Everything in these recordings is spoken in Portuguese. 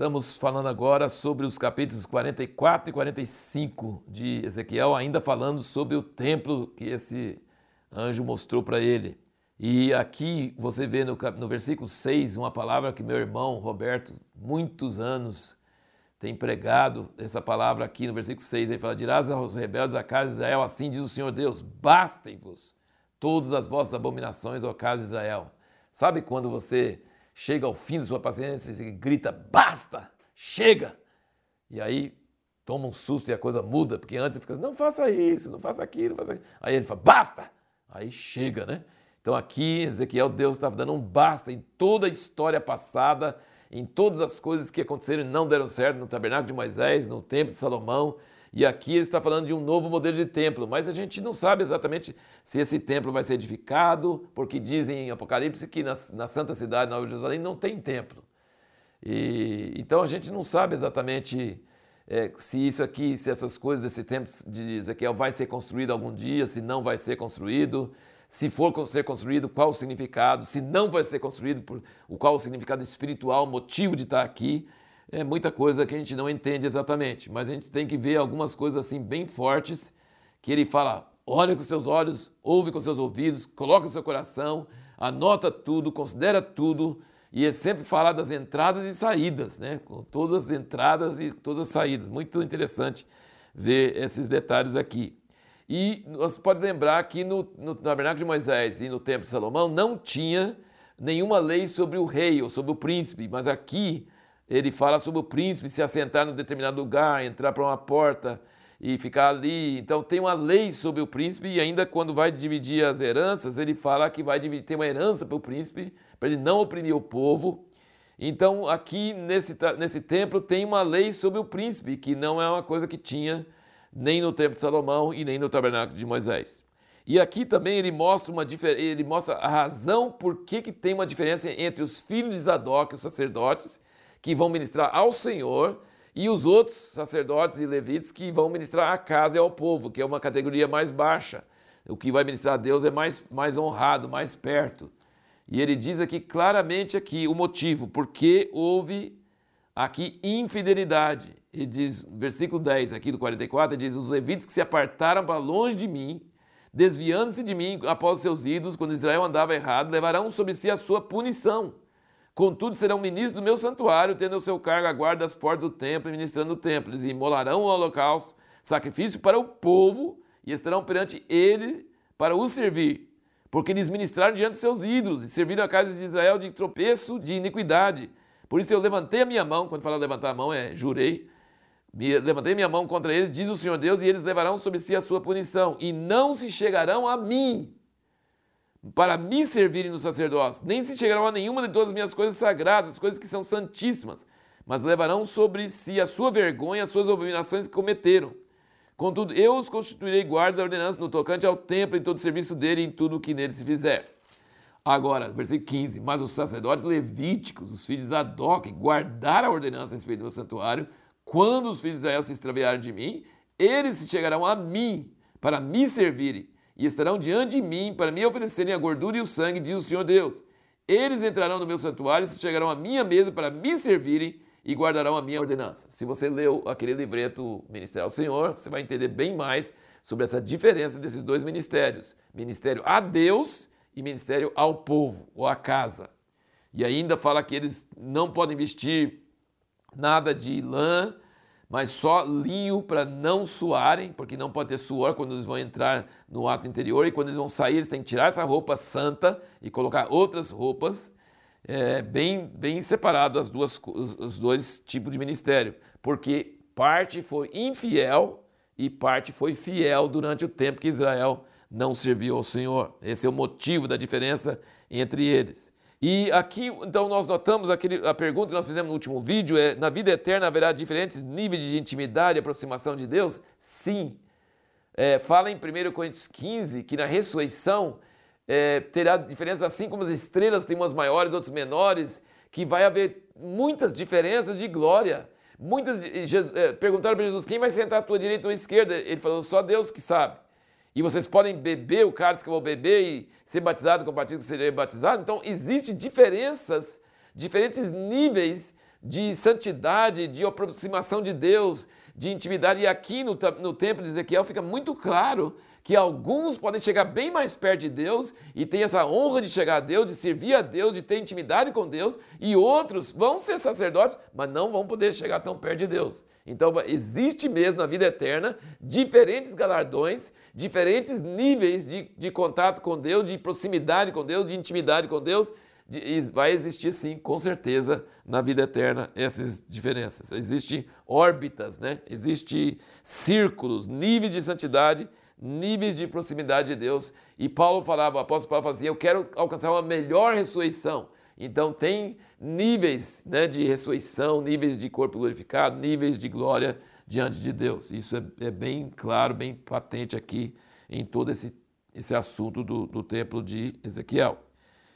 estamos falando agora sobre os capítulos 44 e 45 de Ezequiel, ainda falando sobre o templo que esse anjo mostrou para ele. E aqui você vê no, no versículo 6 uma palavra que meu irmão Roberto, muitos anos, tem pregado essa palavra aqui no versículo 6. Ele fala: Dirás aos rebeldes da casa de Israel, assim diz o Senhor Deus: bastem-vos todas as vossas abominações, ó casa de Israel. Sabe quando você chega ao fim da sua paciência e grita: basta, chega! E aí toma um susto e a coisa muda, porque antes você fica: não faça isso, não faça aquilo, não faça aquilo. Aí ele fala: basta! Aí chega, né? Então aqui, Ezequiel, Deus estava dando um basta em toda a história passada, em todas as coisas que aconteceram e não deram certo no tabernáculo de Moisés, no templo de Salomão. E aqui ele está falando de um novo modelo de templo, mas a gente não sabe exatamente se esse templo vai ser edificado, porque dizem em Apocalipse que na, na Santa Cidade, Nova Jerusalém, não tem templo. E, então a gente não sabe exatamente é, se isso aqui, se essas coisas desse templo de Ezequiel vai ser construído algum dia, se não vai ser construído. Se for ser construído, qual o significado? Se não vai ser construído, por, qual o significado espiritual, motivo de estar aqui? É muita coisa que a gente não entende exatamente, mas a gente tem que ver algumas coisas assim bem fortes que ele fala: olha com seus olhos, ouve com seus ouvidos, coloca no seu coração, anota tudo, considera tudo, e é sempre falar das entradas e saídas, né? Com todas as entradas e todas as saídas. Muito interessante ver esses detalhes aqui. E você pode lembrar que no, no tabernáculo de Moisés e no templo de Salomão não tinha nenhuma lei sobre o rei ou sobre o príncipe, mas aqui ele fala sobre o príncipe se assentar em determinado lugar, entrar para uma porta e ficar ali. Então tem uma lei sobre o príncipe e ainda quando vai dividir as heranças, ele fala que vai dividir, uma herança para o príncipe, para ele não oprimir o povo. Então aqui nesse, nesse templo tem uma lei sobre o príncipe, que não é uma coisa que tinha nem no templo de Salomão e nem no tabernáculo de Moisés. E aqui também ele mostra, uma, ele mostra a razão por que, que tem uma diferença entre os filhos de Zadok, os sacerdotes, que vão ministrar ao Senhor, e os outros sacerdotes e levitas que vão ministrar à casa e ao povo, que é uma categoria mais baixa. O que vai ministrar a Deus é mais, mais honrado, mais perto. E ele diz aqui claramente aqui o motivo, porque houve aqui infidelidade. Ele diz, versículo 10 aqui do 44, ele diz: Os levitas que se apartaram para longe de mim, desviando-se de mim após seus ídolos, quando Israel andava errado, levarão sobre si a sua punição. Contudo, serão ministros do meu santuário, tendo o seu cargo a guarda das portas do templo e ministrando o templo. Eles imolarão o holocausto, sacrifício para o povo, e estarão perante ele para o servir. Porque eles ministraram diante dos seus ídolos e serviram a casa de Israel de tropeço, de iniquidade. Por isso eu levantei a minha mão, quando fala levantar a mão é jurei, levantei minha mão contra eles, diz o Senhor Deus, e eles levarão sobre si a sua punição, e não se chegarão a mim para me servirem no sacerdócio, nem se chegarão a nenhuma de todas as minhas coisas sagradas, coisas que são santíssimas, mas levarão sobre si a sua vergonha, as suas abominações que cometeram. Contudo, eu os constituirei guardas da ordenança no tocante ao templo e todo o serviço dele em tudo o que nele se fizer. Agora, versículo 15: Mas os sacerdotes levíticos, os filhos de Zadok, guardaram a ordenança a respeito do meu santuário, quando os filhos de Israel se extraviarem de mim, eles se chegarão a mim para me servirem e estarão diante de mim para me oferecerem a gordura e o sangue, diz o Senhor Deus. Eles entrarão no meu santuário e chegarão à minha mesa para me servirem e guardarão a minha ordenança. Se você leu aquele livreto Ministério ao Senhor, você vai entender bem mais sobre essa diferença desses dois ministérios: ministério a Deus e ministério ao povo ou à casa. E ainda fala que eles não podem vestir nada de lã, mas só linho para não suarem, porque não pode ter suor quando eles vão entrar no ato interior e quando eles vão sair, eles têm que tirar essa roupa santa e colocar outras roupas, é, bem, bem separado as duas, os, os dois tipos de ministério, porque parte foi infiel e parte foi fiel durante o tempo que Israel não serviu ao Senhor. Esse é o motivo da diferença entre eles. E aqui, então, nós notamos aquele, a pergunta que nós fizemos no último vídeo: é: na vida eterna haverá diferentes níveis de intimidade e aproximação de Deus? Sim. É, fala em 1 Coríntios 15 que na ressurreição é, terá diferenças, assim como as estrelas têm umas maiores, outras menores, que vai haver muitas diferenças de glória. Muitas, Jesus, é, perguntaram para Jesus: quem vai sentar à tua direita ou à esquerda? Ele falou: só Deus que sabe e vocês podem beber o cálice que eu vou beber e ser batizado com o batismo que serei batizado. Então, existem diferenças, diferentes níveis de santidade, de aproximação de Deus, de intimidade. E aqui no, no templo de Ezequiel fica muito claro que alguns podem chegar bem mais perto de Deus e tem essa honra de chegar a Deus, de servir a Deus, de ter intimidade com Deus, e outros vão ser sacerdotes, mas não vão poder chegar tão perto de Deus. Então existe mesmo na vida eterna diferentes galardões, diferentes níveis de, de contato com Deus, de proximidade com Deus, de intimidade com Deus. E vai existir sim, com certeza, na vida eterna essas diferenças. Existem órbitas, né? Existem círculos, níveis de santidade níveis de proximidade de Deus. E Paulo falava, o apóstolo Paulo falava assim: Eu quero alcançar uma melhor ressurreição. Então, tem níveis né, de ressurreição, níveis de corpo glorificado, níveis de glória diante de Deus. Isso é, é bem claro, bem patente aqui em todo esse, esse assunto do, do templo de Ezequiel.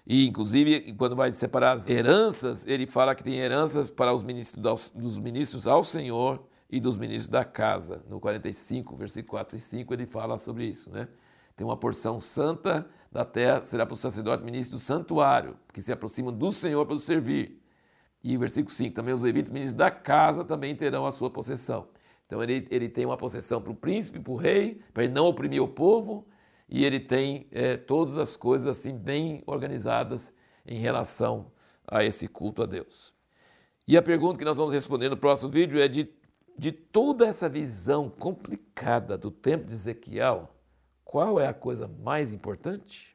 E, inclusive, quando vai separar as heranças, ele fala que tem heranças para os ministros, dos ministros ao Senhor e dos ministros da casa. No 45, versículo 4 e 5, ele fala sobre isso, né? Tem uma porção santa da terra, será para o sacerdote ministro do santuário, que se aproximam do Senhor para o servir. E versículo 5, também os levitas, ministros da casa, também terão a sua possessão. Então ele, ele tem uma possessão para o príncipe, para o rei, para ele não oprimir o povo, e ele tem é, todas as coisas assim bem organizadas em relação a esse culto a Deus. E a pergunta que nós vamos responder no próximo vídeo é de de toda essa visão complicada do tempo de Ezequiel, qual é a coisa mais importante?